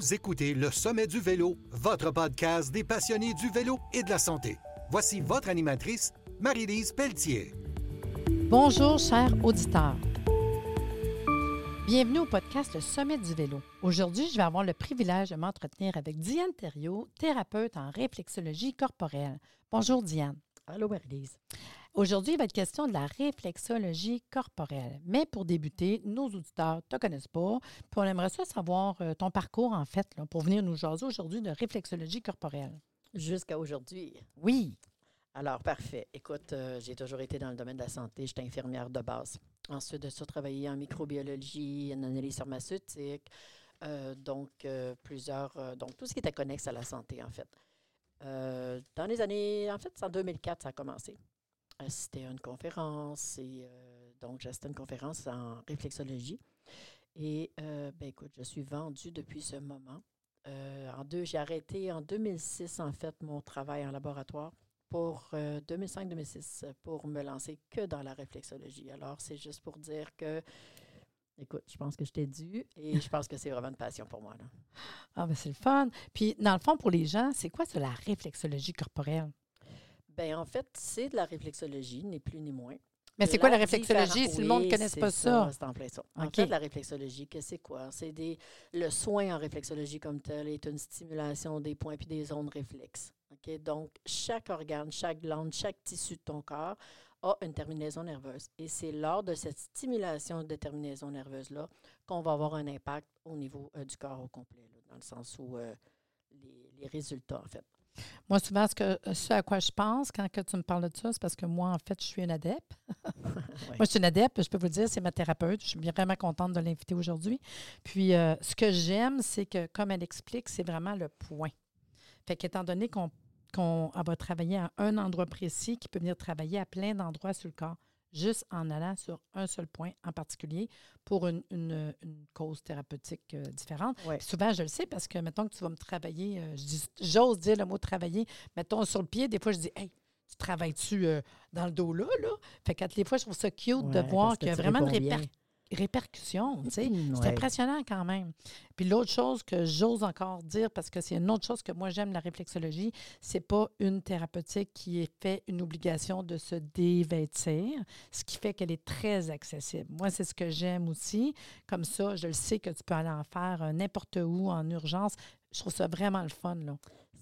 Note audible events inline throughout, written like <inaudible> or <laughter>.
Vous écoutez Le Sommet du Vélo, votre podcast des passionnés du vélo et de la santé. Voici votre animatrice, Marie-Lise Pelletier. Bonjour, chers auditeurs. Bienvenue au podcast Le Sommet du vélo. Aujourd'hui, je vais avoir le privilège de m'entretenir avec Diane Thériault, thérapeute en réflexologie corporelle. Bonjour, Diane. Allô, Marie-Lise. Aujourd'hui, il va être question de la réflexologie corporelle. Mais pour débuter, nos auditeurs ne te connaissent pas. Puis on aimerait ça savoir euh, ton parcours, en fait, là, pour venir nous jaser aujourd'hui de réflexologie corporelle. Jusqu'à aujourd'hui. Oui. Alors, parfait. Écoute, euh, j'ai toujours été dans le domaine de la santé. J'étais infirmière de base. Ensuite de ça, travaillé en microbiologie, en analyse pharmaceutique. euh, donc, euh, plusieurs. donc, tout ce qui était connexe à la santé, en fait. Dans les années. En fait, c'est en 2004, ça a commencé. Euh, C'était une conférence et euh, donc j'assistais à une conférence en réflexologie. Et euh, ben écoute, je suis vendue depuis ce moment. Euh, en deux, j'ai arrêté en 2006 en fait mon travail en laboratoire pour euh, 2005-2006 pour me lancer que dans la réflexologie. Alors c'est juste pour dire que, écoute, je pense que je t'ai dû et je pense que c'est vraiment une passion pour moi. Là. Ah, ben c'est le fun. Puis, dans le fond, pour les gens, c'est quoi, c'est la réflexologie corporelle? Ben en fait, c'est de la réflexologie, ni plus ni moins. Mais c'est quoi la réflexologie? Si le monde ne connaît pas ça? C'est en plein ça. En OK. fait, la réflexologie, que c'est quoi? C'est des le soin en réflexologie comme tel est une stimulation des points puis des zones réflexes. OK? Donc, chaque organe, chaque glande, chaque tissu de ton corps a une terminaison nerveuse. Et c'est lors de cette stimulation de terminaison nerveuse-là qu'on va avoir un impact au niveau euh, du corps au complet, là, dans le sens où euh, les, les résultats, en fait. Moi, souvent, ce, que, ce à quoi je pense quand que tu me parles de ça, c'est parce que moi, en fait, je suis une adepte. <laughs> Moi, je suis une adepte, je peux vous le dire, c'est ma thérapeute. Je suis vraiment contente de l'inviter aujourd'hui. Puis, euh, ce que j'aime, c'est que, comme elle explique, c'est vraiment le point. Fait qu'étant donné qu'on va travailler à un endroit précis, qui peut venir travailler à plein d'endroits sur le corps, juste en allant sur un seul point en particulier pour une, une- une cause thérapeutique euh, différente. Ouais. Souvent, je le sais parce que, mettons que tu vas me travailler, euh, je dis- j'ose dire le mot travailler, mettons sur le pied, des fois, je dis, hey, tu travailles-tu euh, dans le dos là, là? Fait que des fois, je trouve ça cute de voir qu'il y a vraiment une répercussion, tu sais. C'est Ouais. impressionnant quand même. Puis l'autre chose que j'ose encore dire, parce que c'est une autre chose que moi j'aime la réflexologie, c'est pas une thérapeutique qui est fait une obligation de se dévêtir, ce qui fait qu'elle est très accessible. Moi, c'est ce que j'aime aussi. Comme ça, je le sais que tu peux aller en faire euh, n'importe où, en urgence. Je trouve ça vraiment le fun.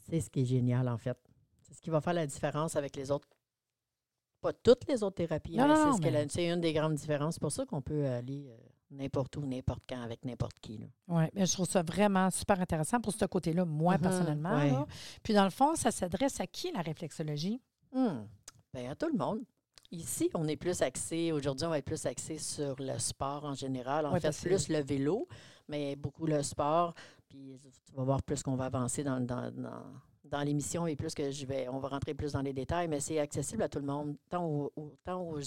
C'est ce qui est génial, en fait. C'est ce qui va faire la différence avec les autres. Pas toutes les autres thérapies, Non, mais non, c'est ce mais- c'est une des grandes différences. C'est pour ça qu'on peut aller euh, n'importe où, n'importe quand, avec n'importe qui. Oui, mais je trouve ça vraiment super intéressant pour ce côté-là, moi, Mhm, personnellement. ouais. là. Puis dans le fond, ça s'adresse à qui, la réflexologie? Hmm. Ben, à tout le monde. Ici, on est plus axé, aujourd'hui, on va être plus axé sur le sport en général. En Ouais, fait, plus le vélo, mais beaucoup le sport. Puis tu vas voir plus qu'on va avancer dans, dans, dans, dans l'émission et plus que je vais, on va rentrer plus dans les détails, mais c'est accessible à tout le monde, tant aux,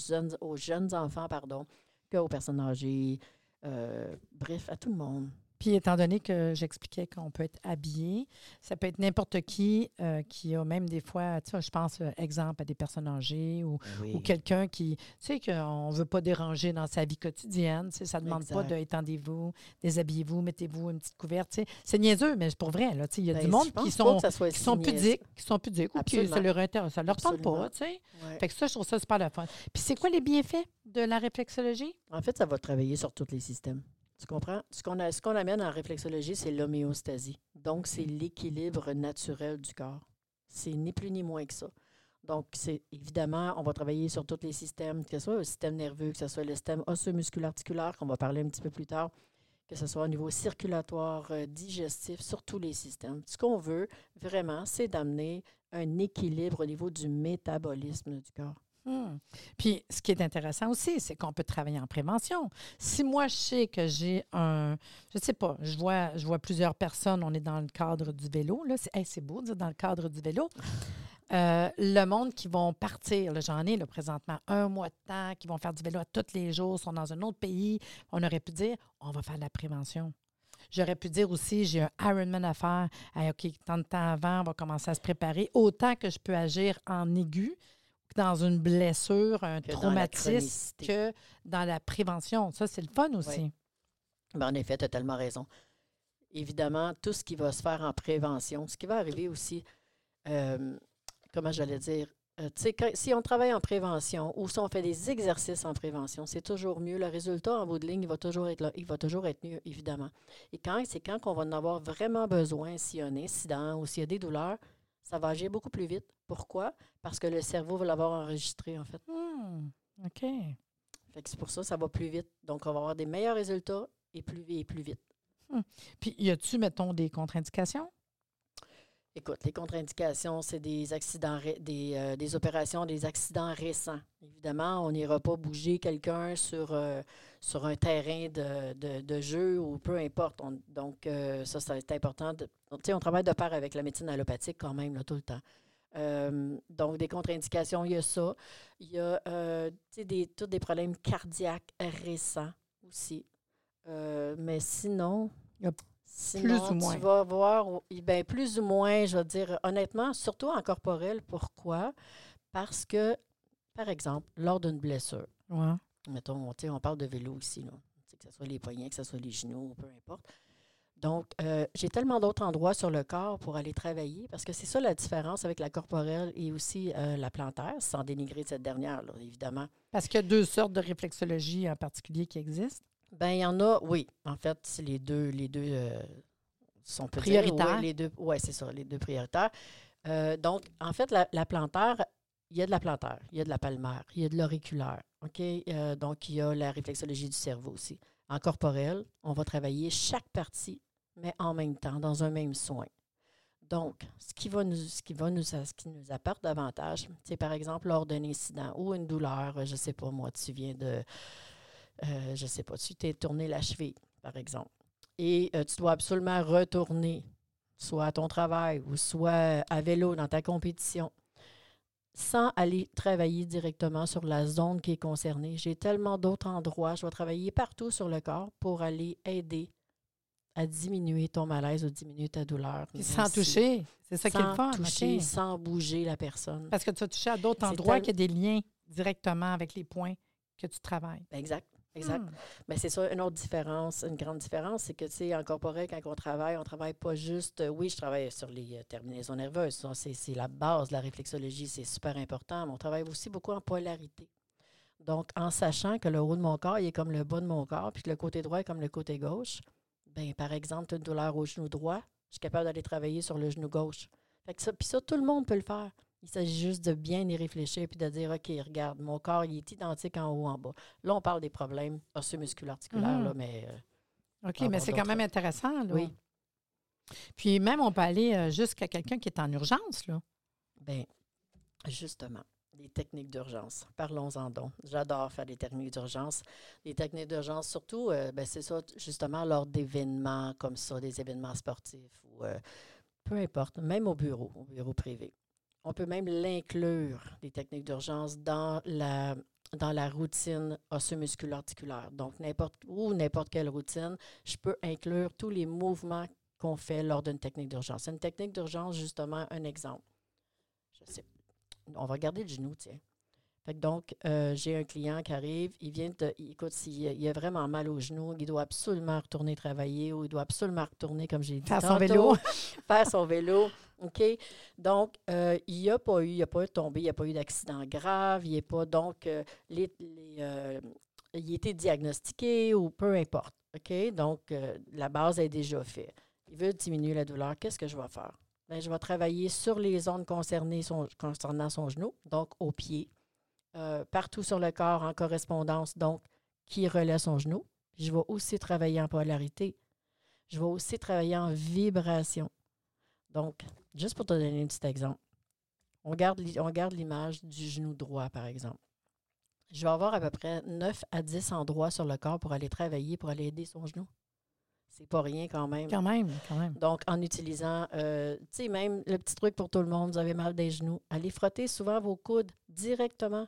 jeunes enfants, pardon, qu'aux personnes âgées. euh, bref, à tout le monde. Puis étant donné que j'expliquais qu'on peut être habillé, ça peut être n'importe qui euh, qui a même des fois, tu sais, je pense, euh, exemple, à des personnes âgées ou, ou quelqu'un qui, tu sais, qu'on ne veut pas déranger dans sa vie quotidienne. Tu sais, ça ne demande pas de étendez-vous, déshabillez-vous, mettez-vous une petite couverte. tu sais. C'est niaiseux, mais c'est pour vrai. Là, tu sais, il y a Ben, du je monde qui sont, qui sont pudiques, qui sont pudiques ou qui ça leur, intéresse, ça leur tente pas. Tu sais. Ouais. Fait que ça, je trouve ça super le fun. Puis c'est quoi les bienfaits de la réflexologie? En fait, ça va travailler sur tous les systèmes. Tu comprends? Ce qu'on a- ce qu'on amène en réflexologie, c'est l'homéostasie. Donc, c'est l'équilibre naturel du corps. C'est ni plus ni moins que ça. Donc, c'est évidemment, on va travailler sur tous les systèmes, que ce soit le système nerveux, que ce soit le système osseux-musculaire-articulaire, qu'on va parler un petit peu plus tard, que ce soit au niveau circulatoire, euh, digestif, sur tous les systèmes. Ce qu'on veut vraiment, c'est d'amener un équilibre au niveau du métabolisme du corps. Hmm. Puis, ce qui est intéressant aussi, c'est qu'on peut travailler en prévention. Si moi, je sais que j'ai un. Je ne sais pas, je vois, je vois plusieurs personnes, on est dans le cadre du vélo. là. C'est beau de dire dans le cadre du vélo. Euh, le monde qui vont partir, j'en ai présentement un mois de temps, qui vont faire du vélo tous les jours, sont dans un autre pays. On aurait pu dire, on va faire la prévention. J'aurais pu dire aussi, j'ai un Ironman à faire. OK, tant de temps avant, on va commencer à se préparer. Autant que je peux agir en aigu, dans une blessure, un Que traumatisme, que dans la prévention. Ça, c'est le fun aussi. Ben, en effet, tu as tellement raison. évidemment, tout ce qui va se faire en prévention, ce qui va arriver aussi, euh, comment j'allais dire, euh, quand- si on travaille en prévention ou si on fait des exercices en prévention, c'est toujours mieux. Le résultat en bout de ligne, il va toujours être là, il va toujours être mieux, évidemment. Et quand c'est quand qu'on va en avoir vraiment besoin, s'il y a un incident ou s'il y a des douleurs, ça va agir beaucoup plus vite. Pourquoi? Parce que le cerveau va l'avoir enregistré, en fait. Hmm, OK. Fait que c'est pour ça que ça va plus vite. Donc, on va avoir des meilleurs résultats et plus, et plus vite. Puis, y a-tu, mettons, des contre-indications? Écoute, les contre-indications, c'est des accidents, des, euh, des opérations, des accidents récents. Évidemment, on n'ira pas bouger quelqu'un sur, euh, sur un terrain de, de- jeu ou peu importe. On- donc, euh, ça, c'est important. de- tu sais, on travaille de pair avec la médecine allopathique quand même, tout le temps. Euh, donc, des contre-indications, il y a ça. Il y a des, tous des problèmes cardiaques récents aussi. Mais sinon, sinon, ou moins. tu vas voir, ben, plus ou moins, je veux dire, honnêtement, surtout en corporel. Pourquoi? Parce que, par exemple, lors d'une blessure, Ouais. mettons, sais, on parle de vélo ici, là. Que ce soit les poignets, que ce soit les genoux, peu importe. Donc, euh, j'ai tellement d'autres endroits sur le corps pour aller travailler, parce que c'est ça la différence avec la corporelle et aussi euh, la plantaire, sans dénigrer cette dernière, là, évidemment. Parce qu'il y a deux sortes de réflexologie en particulier qui existent. Ben, il y en a, oui. En fait, c'est les deux, les deux euh, sont dire, Prioritaires. ouais, les deux, ouais, c'est ça, les deux prioritaires. Euh, donc, en fait, la, la plantaire, il y a de la plantaire, il y a de la palmaire, il y a de l'auriculaire. OK? Euh, donc, il y a la réflexologie du cerveau aussi. En corporel, on va travailler chaque partie, mais en même temps, dans un même soin. Donc, ce qui va nous, ce qui va nous, ce qui nous apporte davantage, c'est par exemple lors d'un incident ou une douleur, je ne sais pas moi, tu viens de, euh, je ne sais pas, tu t'es tourné la cheville, par exemple, et euh, tu dois absolument retourner, soit à ton travail ou soit à vélo dans ta compétition, sans aller travailler directement sur la zone qui est concernée. J'ai tellement d'autres endroits, je vais travailler partout sur le corps pour aller aider à diminuer ton malaise ou diminuer ta douleur. Sans toucher. C'est ça qui est le sans fun. toucher, OK. sans bouger la personne. Parce que tu as touché à d'autres endroits tel- qui a des liens directement avec les points que tu travailles. Exact, exact. Hmm. Mais c'est ça, une autre différence, une grande différence, c'est que, tu sais, en corporel, quand on travaille, on travaille pas juste. euh, oui, je travaille sur les euh, terminaisons nerveuses. C'est, la base de la réflexologie, c'est super important. Mais on travaille aussi beaucoup en polarité. Donc, en sachant que le haut de mon corps, il est comme le bas de mon corps, puis que le côté droit est comme le côté gauche, ben par exemple, une douleur au genou droit, je suis capable d'aller travailler sur le genou gauche. Fait que ça, puis ça, tout le monde peut le faire. Il s'agit juste de bien y réfléchir puis de dire OK, regarde, mon corps, il est identique en haut, en bas. Là, on parle des problèmes osseux-musculo-articulaires, Mhm. là, mais euh, OK, mais c'est quand même intéressant. Là. oui. Puis même, on peut aller euh, jusqu'à quelqu'un qui est en urgence. Là. Ben, justement, des techniques d'urgence. Parlons-en donc. J'adore faire des techniques d'urgence. Des techniques d'urgence, surtout, euh, ben, c'est ça, justement, lors d'événements comme ça, des événements sportifs ou euh, peu importe, même au bureau, au bureau privé. On peut même l'inclure, des techniques d'urgence, dans la, dans la routine osseux-musculo-articulaire. Donc, n'importe où, n'importe quelle routine, je peux inclure tous les mouvements qu'on fait lors d'une technique d'urgence. Une technique d'urgence, justement, un exemple. On va regarder le genou, tiens. Fait que donc, euh, j'ai un client qui arrive, il vient de. il- Écoute, s'il il a vraiment mal au genou, il doit absolument retourner travailler ou il doit absolument retourner, comme j'ai dit. Faire son vélo. <laughs> faire son vélo. OK? Donc, euh, il n'y a pas eu, il n'y a pas eu de tombée, il n'y a pas eu d'accident grave, il n'est pas. Donc, euh, les, les, il a été diagnostiqué ou peu importe. OK? Donc, la base est déjà faite. Il veut diminuer la douleur. Qu'est-ce que je vais faire? Bien, je vais travailler sur les zones concernées son- concernant son genou, donc au pied, euh, partout sur le corps en correspondance, donc qui relaie son genou. Je vais aussi travailler en polarité. Je vais aussi travailler en vibration. Donc, juste pour te donner un petit exemple, on garde, l'i- on garde l'image du genou droit, par exemple. Je vais avoir à peu près 9 à 10 endroits sur le corps pour aller travailler, pour aller aider son genou. C'est pas rien quand même. Quand même, quand même. Donc, en utilisant, euh, tu sais, même le petit truc pour tout le monde, vous avez mal des genoux, allez frotter souvent vos coudes directement.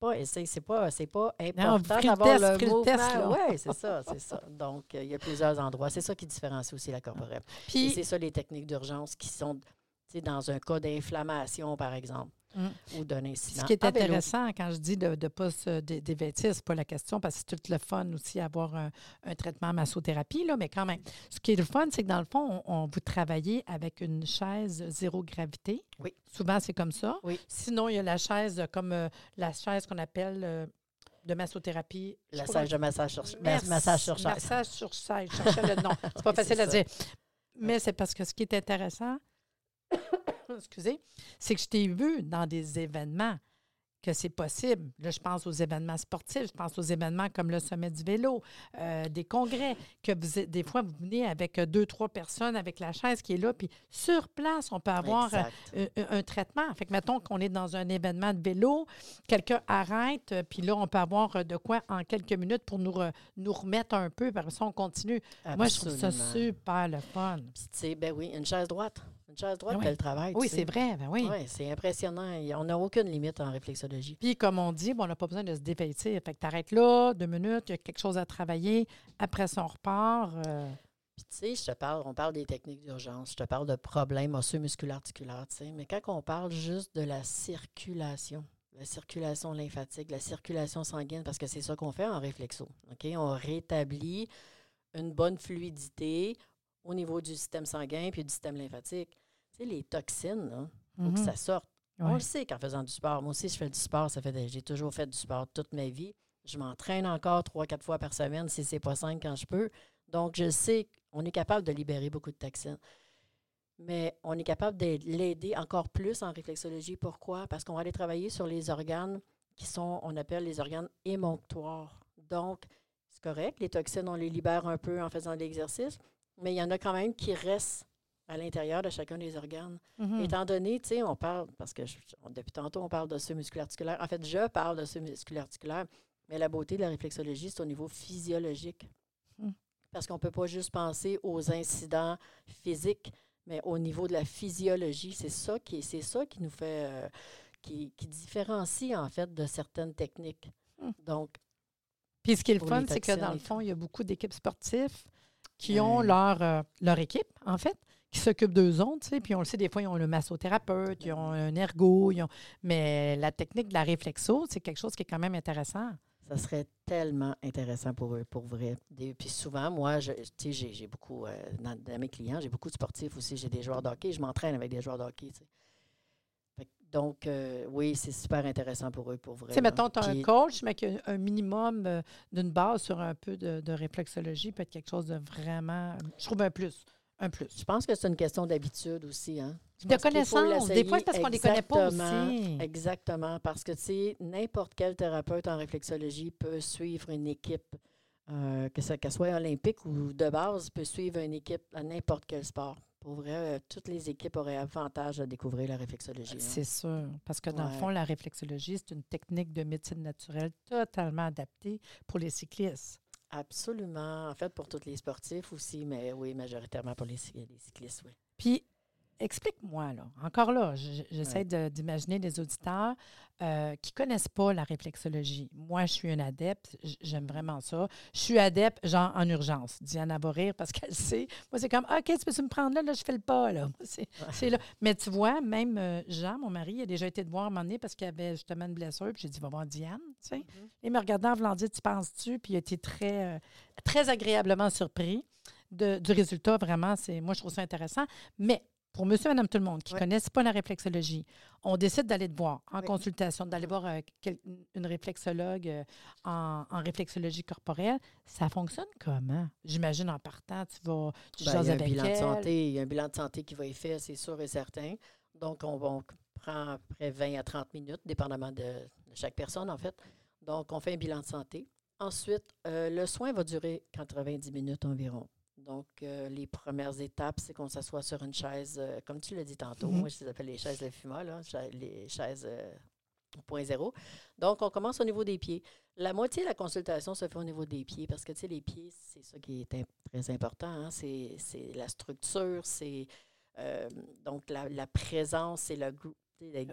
Pas, c'est pas, c'est pas important le d'avoir test, le mouvement. Oui, c'est ça, c'est ça. Donc, il y a plusieurs endroits. C'est ça qui différencie aussi la corporelle. Et Puis, c'est ça les techniques d'urgence qui sont, dans un cas d'inflammation, par exemple. Mm. ou d'un incident. Ce qui est intéressant quand je dis de ne pas se dé- dévêtir, ce n'est pas la question parce que c'est tout le fun aussi avoir un, un traitement massothérapie, là, mais quand même. Ce qui est le fun, c'est que dans le fond, on, on- vous travaillez avec une chaise zéro gravité. Oui. Souvent, c'est comme ça. Oui. Sinon, il y a la chaise euh, comme euh, la chaise qu'on appelle euh, de massothérapie. La sage de massage sur, Merci. massage sur chaise. Massage sur chaise. Je cherchais le nom. <laughs> C'est pas facile c'est à dire. Mais c'est parce que ce qui est intéressant, <laughs> excusez, c'est que je t'ai vu dans des événements que c'est possible. Là, je pense aux événements sportifs, je pense aux événements comme le sommet du vélo, euh, des congrès, que vous, êtes- des fois, vous venez avec euh, deux, trois personnes avec la chaise qui est là, puis sur place, on peut avoir euh, un, un traitement. Fait que, mettons qu'on est dans un événement de vélo, quelqu'un arrête, puis là, on peut avoir de quoi en quelques minutes pour nous, re- nous remettre un peu, par ça, on continue. Moi, je trouve ça super le fun. Puis, tu sais, ben oui, une chaise droite. Une chaise droite, Ah oui. fait le travail. Oui, c'est vrai, ben oui. Ouais, c'est impressionnant. On n'a aucune limite en réflexologie. Puis, comme on dit, bon, on n'a pas besoin de se dépêcher. Fait que tu arrêtes là, deux minutes, il y a quelque chose à travailler. Après ça, on repart. euh, Puis, tu sais, je te parle, on parle des techniques d'urgence, je te parle de problèmes osseux-musculaires-articulaires, tu sais, mais quand on parle juste de la circulation, la circulation lymphatique, la circulation sanguine, parce que c'est ça qu'on fait en réflexo, OK? On rétablit une bonne fluidité au niveau du système sanguin puis du système lymphatique. Tu sais, les toxines, là, faut que mhm. ça sorte. On le sait qu'en faisant du sport. Moi aussi, je fais du sport. Ça fait j'ai toujours fait du sport toute ma vie. Je m'entraîne encore trois, quatre fois par semaine, si c'est pas cinq quand je peux. Donc, je sais qu'on est capable de libérer beaucoup de toxines. Mais on est capable de l'aider encore plus en réflexologie. Pourquoi? Parce qu'on va aller travailler sur les organes qui sont, on appelle les organes émonctoires. Donc, c'est correct, les toxines, on les libère un peu en faisant de l'exercice, mais il y en a quand même qui restent à l'intérieur de chacun des organes. Mhm. Étant donné, tu sais, on parle, parce que je- on- depuis tantôt, on parle d'osseux musculaire-articulaire. En fait, je parle d'osseux musculaire-articulaire, mais la beauté de la réflexologie, c'est au niveau physiologique. Hmm. Parce qu'on ne peut pas juste penser aux incidents physiques, mais au niveau de la physiologie. C'est ça qui, c'est ça qui nous fait, euh, qui, qui différencie, en fait, de certaines techniques. Hmm. Donc, Puis ce qui est le fun, c'est que dans le fond, il y a beaucoup d'équipes sportives qui ont leur, euh, leur équipe, en fait, qui s'occupent d'eux autres. tu sais. Puis on le sait, des fois, ils ont le massothérapeute, ils ont un ergo, ils ont... mais la technique de la réflexo, c'est quelque chose qui est quand même intéressant. Ça serait tellement intéressant pour eux, pour vrai. Des- puis souvent, moi, je, tu sais, j'ai, beaucoup, euh, dans, dans mes clients, j'ai beaucoup de sportifs aussi. J'ai des joueurs de hockey, je m'entraîne avec des joueurs de hockey. Donc, euh, oui, c'est super intéressant pour eux, pour vrai. Tu sais, mettons, tu as un coach, mais a un minimum euh, d'une base sur un peu de, de réflexologie peut être quelque chose de vraiment, je trouve un plus. Un plus. Je pense que c'est une question d'habitude aussi. Hein? Je De connaissance. Des fois, c'est parce qu'on ne les connaît pas aussi. Exactement, parce que tu sais, n'importe quel thérapeute en réflexologie peut suivre une équipe, euh, que qu'elle soit olympique ou de base, peut suivre une équipe à n'importe quel sport. Pour vrai, euh, toutes les équipes auraient avantage à découvrir la réflexologie. hein. C'est sûr. Parce que dans le fond, la réflexologie, c'est une technique de médecine naturelle totalement adaptée pour les cyclistes. Absolument. En fait, pour tous les sportifs aussi, mais oui, majoritairement pour les, les cyclistes, oui. Puis, explique-moi, là, encore là, j'essaie Ouais. de- d'imaginer des auditeurs euh, qui ne connaissent pas la réflexologie. Moi, je suis un adepte, j'aime vraiment ça. Je suis adepte, genre, en urgence. Diana va rire parce qu'elle <laughs> sait. Moi, c'est comme, OK, tu peux me prendre là, là, je fais le pas, là. C'est là. Mais tu vois, même euh, Jean, mon mari, il a déjà été te voir un moment donné parce qu'il avait justement une blessure. Puis j'ai dit, va voir Diane, tu sais. Il me regardait en voulant dire, tu penses-tu? Puis il a été très, euh, très agréablement surpris de- du résultat. Vraiment, c'est moi, je trouve ça intéressant. Mais pour monsieur, madame, tout le monde qui ne Ouais. connaissent pas la réflexologie, on décide d'aller te voir en consultation, d'aller voir euh, quel- une réflexologue euh, en, en réflexologie corporelle. Ça fonctionne comment? J'imagine en partant, tu vas, tu Ben, jases y a un avec bilan de santé, il y a un bilan de santé qui va être fait, c'est sûr et certain. Donc, on, on prend près 20 à 30 minutes, dépendamment de, de chaque personne, en fait. Donc, on fait un bilan de santé. Ensuite, euh, le soin va durer 90 minutes environ. Donc, euh, les premières étapes, c'est qu'on s'assoit sur une chaise, euh, comme tu l'as dit tantôt, Mhm. moi, je les appelle les chaises de FUMA, là, les chaises euh, point zéro. Donc, on commence au niveau des pieds. La moitié de la consultation se fait au niveau des pieds parce que, tu sais, les pieds, c'est ça qui est très important. hein. C'est c'est la structure, c'est euh, donc la, la présence, c'est le,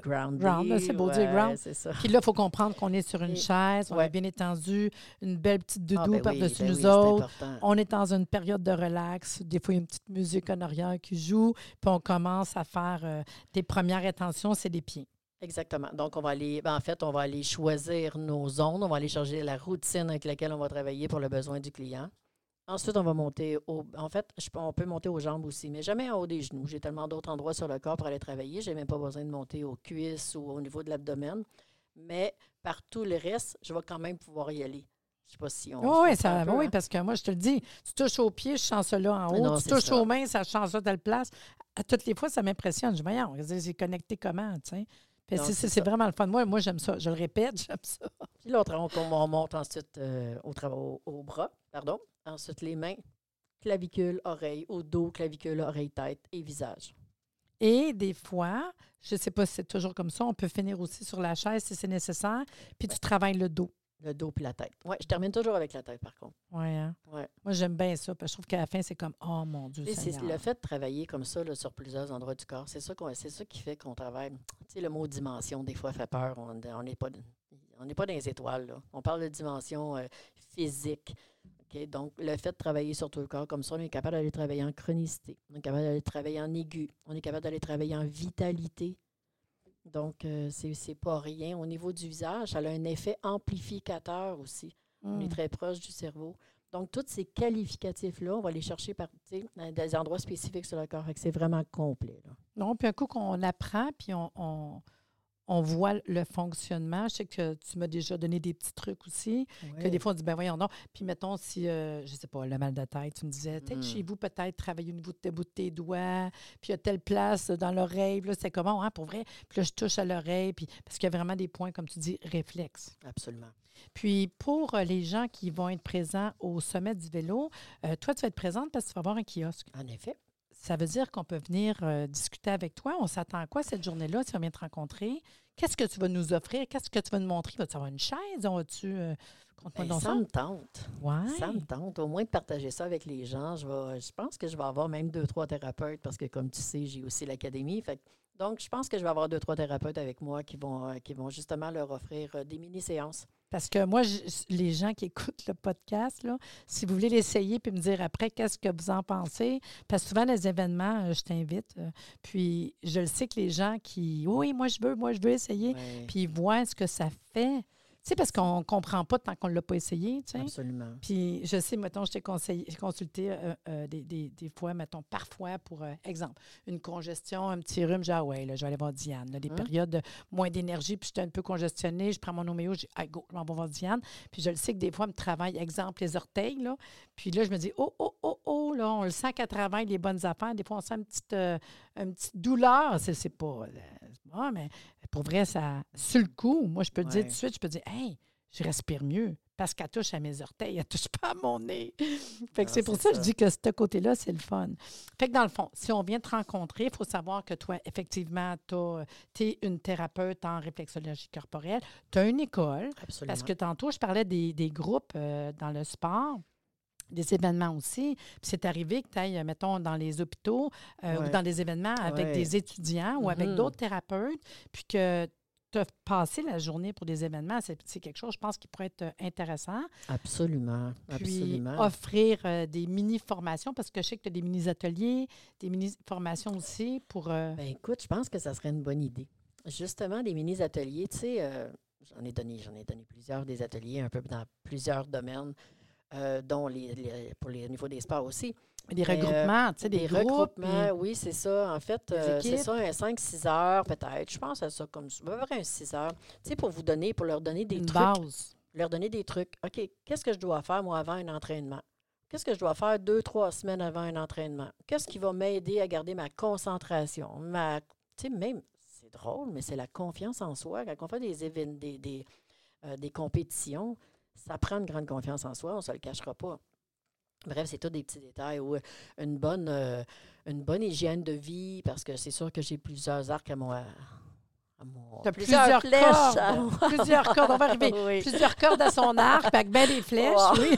grounding. ground, c'est beau dire ouais, ground. c'est ça. Puis là, il faut comprendre qu'on est sur une Et- chaise, on est bien étendu, une belle petite doudou Ah, ben oui, par-dessus ben nous oui, autres. On est dans une période de relax. Des fois, il y a une petite musique en arrière qui joue. Puis on commence à faire euh, des premières intentions, c'est les pieds. Exactement. Donc, on va aller, ben, en fait, on va aller choisir nos zones, on va aller changer la routine avec laquelle on va travailler pour le besoin du client. Ensuite, on va monter au. En fait, je peux- on peut monter aux jambes aussi, mais jamais en haut des genoux. J'ai tellement d'autres endroits sur le corps pour aller travailler. Je n'ai même pas besoin de monter aux cuisses ou au niveau de l'abdomen. Mais par tout le reste, je vais quand même pouvoir y aller. Je ne sais pas si on. Oui, se oui, ça, un peu, oui, hein? parce que moi, je te le dis, tu touches aux pieds, je sens là en haut. non, tu touches ça. aux mains, ça change ça telle place. À toutes les fois, ça m'impressionne. Je dis, voyons, c'est connecté comment, tu sais? C'est- vraiment le fun. Moi, moi j'aime ça. Je le répète, <laughs> j'aime ça. Puis l'autre, on, on monte ensuite euh, au, tra- au, au bras, pardon. Ensuite, les mains, clavicule, oreille, au dos, clavicule, oreille, tête et visage. Et des fois, je ne sais pas si c'est toujours comme ça, on peut finir aussi sur la chaise si c'est nécessaire, puis tu travailles le dos. Le dos puis la tête. Oui, je termine toujours avec la tête, par contre. Ouais, hein? Ouais. Moi, j'aime bien ça, parce que je trouve qu'à la fin, c'est comme Oh mon Dieu C'est le fait de travailler comme ça là, sur plusieurs endroits du corps. C'est ça, ça qui fait qu'on travaille. Tu sais, le mot dimension, des fois, fait peur. On n'est pas, on pas dans les étoiles. là. On parle de dimension euh, physique. OK? Donc, le fait de travailler sur tout le corps comme ça, on est capable d'aller travailler en chronicité. On est capable d'aller travailler en aigu. On est capable d'aller travailler en vitalité. Donc, euh, c'est pas rien. Au niveau du visage, ça a un effet amplificateur aussi. On est Mm. très proche du cerveau. Donc, tous ces qualificatifs-là, on va les chercher par, des endroits spécifiques sur le corps. C'est vraiment complet. là. Non, puis un coup qu'on apprend, puis on, on, on voit le fonctionnement. Je sais que tu m'as déjà donné des petits trucs aussi. Que des fois, on dit, ben voyons donc. Puis mettons, si, euh, je sais pas, le mal de tête, tu me disais, peut-être Mm. chez vous, peut-être travailler au niveau de tes bouts de tes doigts, puis il y a telle place dans l'oreille. Là, c'est comment, hein, pour vrai? Puis là, je touche à l'oreille, puis parce qu'il y a vraiment des points, comme tu dis, réflexes. Absolument. Puis pour euh, les gens qui vont être présents au sommet du vélo, euh, toi, tu vas être présente parce que tu vas avoir un kiosque. En effet. Ça veut dire qu'on peut venir euh, discuter avec toi. On s'attend à quoi cette journée-là si on vient te rencontrer? Qu'est-ce que tu vas nous offrir? Qu'est-ce que tu vas nous montrer? Vas-tu avoir une chaise? On va-tu. euh, Ben, ça me tente. Ouais. Ça me tente. Au moins de partager ça avec les gens. Je, vais, je pense que je vais avoir même deux, trois thérapeutes parce que, comme tu sais, j'ai aussi l'académie. Donc, je pense que je vais avoir deux, trois thérapeutes avec moi qui vont, euh, qui vont justement leur offrir des mini-séances. Parce que moi, je- les gens qui écoutent le podcast, là, si vous voulez l'essayer puis me dire après qu'est-ce que vous en pensez, parce que souvent, les événements, euh, je t'invite. euh, puis je le sais que les gens qui. Oui, moi, je veux, moi, je veux essayer. Puis ils voient ce que ça fait. Sais, parce qu'on ne comprend pas tant qu'on ne l'a pas essayé, tu sais. absolument. Puis je sais, mettons, je t'ai consulté euh, euh, des, des- des fois, mettons, parfois pour, euh, exemple, une congestion, un petit rhume, j'ai ah ouais, là, je vais aller voir Diane. là, des Hein? périodes de moins d'énergie, puis j'étais un peu congestionnée, je prends mon homéo, je dis, ah, go, je m'en vais voir Diane. Puis je le sais que des fois, elle me travaille, exemple, les orteils, là. Puis là, je me dis, oh, oh, oh, oh, là, on le sent qu'elle travaille les bonnes affaires. Des fois, on sent une petite, une petite douleur. C'est, c'est pas. c'est pas, mais pour vrai, ça. Sur le coup, moi, je peux te dire tout de suite, je peux dire, hey, je respire mieux parce qu'elle touche à mes orteils, elle touche <laughs> pas à mon nez. fait que Ah, c'est pour ça que je dis que ce côté-là, c'est le fun. Fait que dans le fond, si on vient te rencontrer, il faut savoir que toi, effectivement, tu es une thérapeute en réflexologie corporelle. Tu as une école. Absolument. Parce que tantôt, je parlais des, des groupes euh, dans le sport des événements aussi. Puis c'est arrivé que tu ailles, mettons, dans les hôpitaux euh, Ouais. ou dans des événements avec Ouais. des étudiants ou avec Mhm. d'autres thérapeutes, puis que tu as passé la journée pour des événements. C'est c'est quelque chose, je pense, qui pourrait être euh, intéressant. Absolument. Puis Absolument. offrir euh, des mini-formations, parce que je sais que tu as des mini-ateliers, des mini-formations aussi pour... euh, Ben écoute, je pense que ça serait une bonne idée. Justement, des mini-ateliers, tu sais, euh, j'en ai donné, j'en ai donné plusieurs des ateliers, un peu dans plusieurs domaines, euh, dont les, les- pour les au niveau des sports aussi. des euh, regroupements, tu sais, des, Des groupes. regroupements, puis- oui, c'est ça. En fait, euh, c'est ça, un 5-6 heures peut-être. Je pense à ça comme ça. Un 6 heures. Tu sais, pour vous donner, pour leur donner des une trucs. base. Leur donner des trucs. OK, qu'est-ce que je dois faire, moi, avant un entraînement? Qu'est-ce que je dois faire deux, trois semaines avant un entraînement? Qu'est-ce qui va m'aider à garder ma concentration? Ma, tu sais, même, c'est drôle, mais c'est la confiance en soi. Quand on fait des, des, des, euh, des compétitions, ça prend une grande confiance en soi, on ne se le cachera pas. Bref, c'est tous des petits détails. Ou euh, une bonne, euh, une bonne hygiène de vie, parce que c'est sûr que j'ai plusieurs arcs à mon. À mon T'as plusieurs, cordes. <laughs> à mon- plusieurs cordes. On va arriver. <laughs> Oui. Plusieurs cordes à son arc, <laughs> avec bien des flèches. Wow. Oui.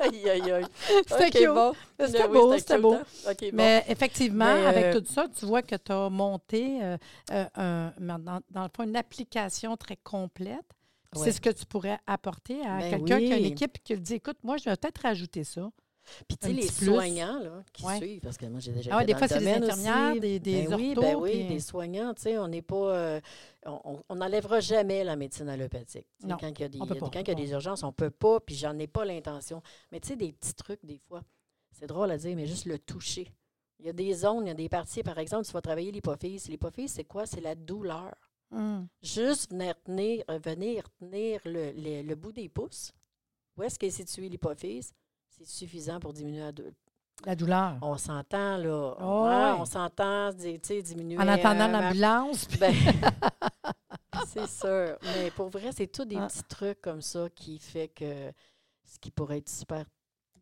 Aïe, aïe, aïe. C'était bon. C'était Oui, beau, c'était beau. hein? Bon. Mais effectivement, Mais, avec euh, tout ça, tu vois que tu as monté, euh, un- dans, dans le fond, une application très complète. Ouais. C'est ce que tu pourrais apporter à Ben quelqu'un qui a une équipe qui lui dit Écoute, moi, je vais peut-être rajouter ça. Puis, tu sais, les plus. soignants là, qui Ouais. suivent, parce que moi, j'ai déjà Ah été des dans fois, le c'est des infirmières, aussi. des, des Ben oui, ben oui, puis- des soignants, tu sais, on n'est pas... euh, on- n'enlèvera jamais la médecine allopathique. Non, quand il y a des, on peut pas. quand il y a des urgences, on peut pas, puis j'en ai pas l'intention. Mais tu sais, des petits trucs, des fois, c'est drôle à dire, mais juste le toucher. Il y a des zones, il y a des parties, par exemple, tu vas travailler l'hypophyse. L'hypophyse, c'est quoi? C'est la douleur. Hum. Juste venir tenir, euh, venir tenir le, le- le bout des pouces. Où est-ce qu'est située l'hypophyse? C'est suffisant pour diminuer la douleur. La douleur. On s'entend, là. Oh, Hein, ouais. On s'entend, tu sais, diminuer. En attendant euh, l'ambulance. puis- ben, <laughs> <laughs> c'est sûr. Mais pour vrai, c'est tous des Ah. petits trucs comme ça qui fait que ce qui pourrait être super,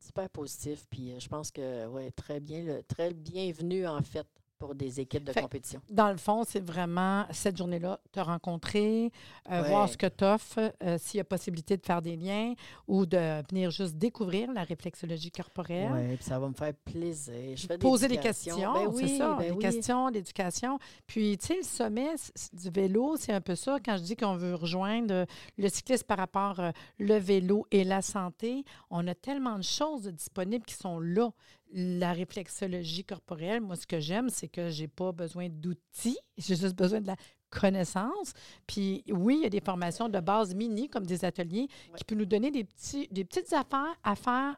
super positif. Puis euh, je pense que, ouais, très bien, le- très bienvenu, en fait, pour des équipes de Fait- compétition. Dans le fond, c'est vraiment cette journée-là, te rencontrer, euh, Ouais. voir ce que tu offres, euh, s'il y a possibilité de faire des liens ou de venir juste découvrir la réflexologie corporelle. Oui, puis ça va me faire plaisir. Je fais Poser des questions, Ben c'est oui, ça, ben oui. questions, l'éducation. Puis, tu sais, le sommet du vélo, c'est un peu ça. Quand je dis qu'on veut rejoindre euh, le cycliste par rapport euh, le vélo et la santé, on a tellement de choses disponibles qui sont là. La réflexologie corporelle, moi, ce que j'aime, c'est que j'ai pas besoin d'outils, <laughs> j'ai juste besoin de la connaissance. Puis oui, il y a des formations de base mini, comme des ateliers, Ouais. qui peuvent nous donner des, petits, des petites affaires à faire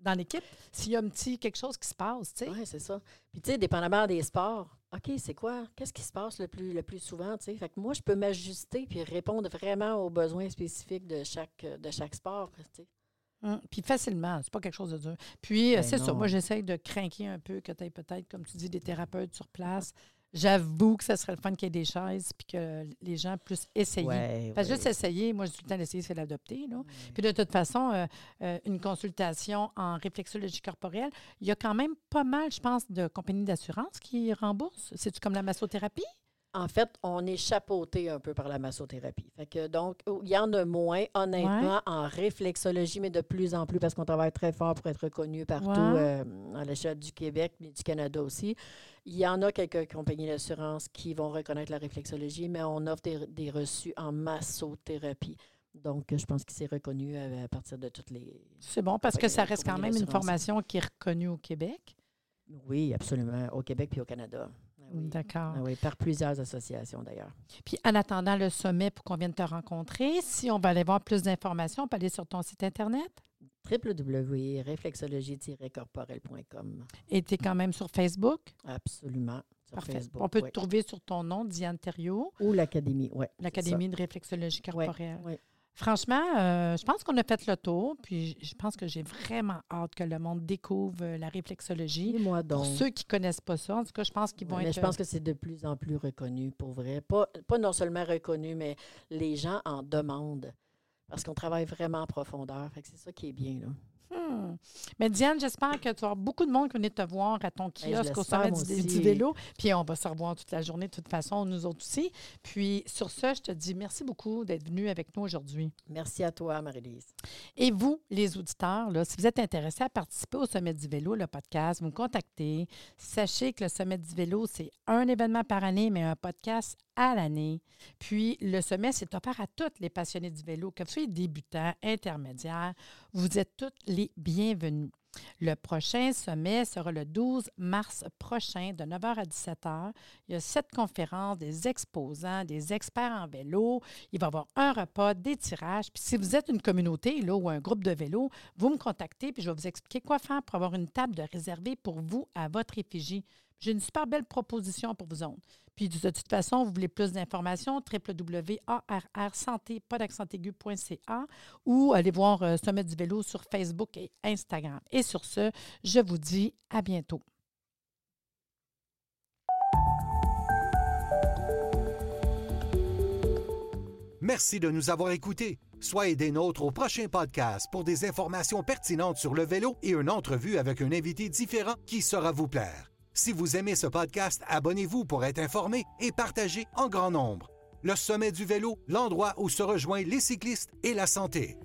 dans l'équipe s'il y a un petit quelque chose qui se passe, tu sais. Oui, c'est ça. Puis, tu sais, dépendamment des sports, OK, c'est quoi? Qu'est-ce qui se passe le plus, le plus souvent? tu sais? Fait que moi, je peux m'ajuster puis répondre vraiment aux besoins spécifiques de chaque, de chaque sport. tu sais. Hum, Puis facilement, c'est pas quelque chose de dur. Puis, euh, Ben c'est ça, moi, j'essaye de craquer un peu, que tu aies peut-être, comme tu dis, des thérapeutes sur place. J'avoue que ça serait le fun qu'il y ait des chaises puis que les gens puissent essayer. Ouais, Parce que ouais. juste essayer, moi, j'ai tout le temps d'essayer, c'est l'adopter. Ouais. Puis de toute façon, euh, euh, une consultation en réflexologie corporelle, il y a quand même pas mal, je pense, de compagnies d'assurance qui remboursent. C'est-tu comme la massothérapie? En fait, on est chapeauté un peu par la massothérapie. Fait que donc, il y en a moins, honnêtement, en réflexologie, mais de plus en plus parce qu'on travaille très fort pour être reconnu partout Ouais. euh, à l'échelle du Québec, mais du Canada aussi. Il y en a quelques compagnies d'assurance qui vont reconnaître la réflexologie, mais on offre des, des reçus en massothérapie. Donc, je pense qu'il s'est reconnu à, à partir de toutes les. C'est bon parce que ça reste quand même une formation qui est reconnue au Québec. Oui, absolument, au Québec puis au Canada. Ah oui. D'accord. Ah oui, par plusieurs associations d'ailleurs. Puis en attendant le sommet pour qu'on vienne te rencontrer, si on va aller voir plus d'informations, on peut aller sur ton site Internet? www.réflexologie-corporelle.com. Et tu es quand même sur Facebook? Absolument. Sur Parfait. Facebook. on peut oui. te trouver sur ton nom, Diane Thériault, Ou l'Académie, oui. l'Académie de réflexologie corporelle. oui. Franchement, euh, je pense qu'on a fait le tour, puis je- pense que j'ai vraiment hâte que le monde découvre euh, la réflexologie. Et moi donc. Pour ceux qui ne connaissent pas ça, en tout cas, je pense qu'ils vont Ouais, mais être... je pense que c'est de plus en plus reconnu, pour vrai. Pas, pas non seulement reconnu, mais les gens en demandent. Parce qu'on travaille vraiment en profondeur. C'est ça qui est bien. Là. Hmm. Mais Diane, j'espère que tu avoir beaucoup de monde qui venait te voir à ton kiosque au sommet du vélo. Puis on va se revoir toute la journée, de toute façon, nous autres aussi. Puis sur ce, je te dis merci beaucoup d'être venu avec nous aujourd'hui. Merci à toi, Marie-Lise. Et vous, les auditeurs, là, si vous êtes intéressés à participer au Sommet du vélo, le podcast, vous me contactez. Sachez que le Sommet du vélo, c'est un événement par année, mais un podcast à l'année. Puis le sommet, c'est offert à tous les passionnés du vélo, que vous soyez débutants, intermédiaires, vous êtes tous les bienvenus. Le prochain sommet sera le 12 mars prochain, de 9h à 17h. Il y a sept conférences, des exposants, des experts en vélo. Il va y avoir un repas, des tirages. Puis si vous êtes une communauté là, ou un groupe de vélo, vous me contactez, puis je vais vous expliquer quoi faire pour avoir une table de réservée pour vous à votre effigie. J'ai une super belle proposition pour vous autres. Puis de toute façon, vous voulez plus d'informations, www.arrsanté.ca ou allez voir euh, Sommet du vélo sur Facebook et Instagram. Et sur ce, je vous dis à bientôt. Merci de nous avoir écoutés. Soyez des nôtres au prochain podcast pour des informations pertinentes sur le vélo et une entrevue avec un invité différent qui saura vous plaire. Si vous aimez ce podcast, abonnez-vous pour être informé et partagez en grand nombre. Le sommet du vélo, l'endroit où se rejoignent les cyclistes et la santé.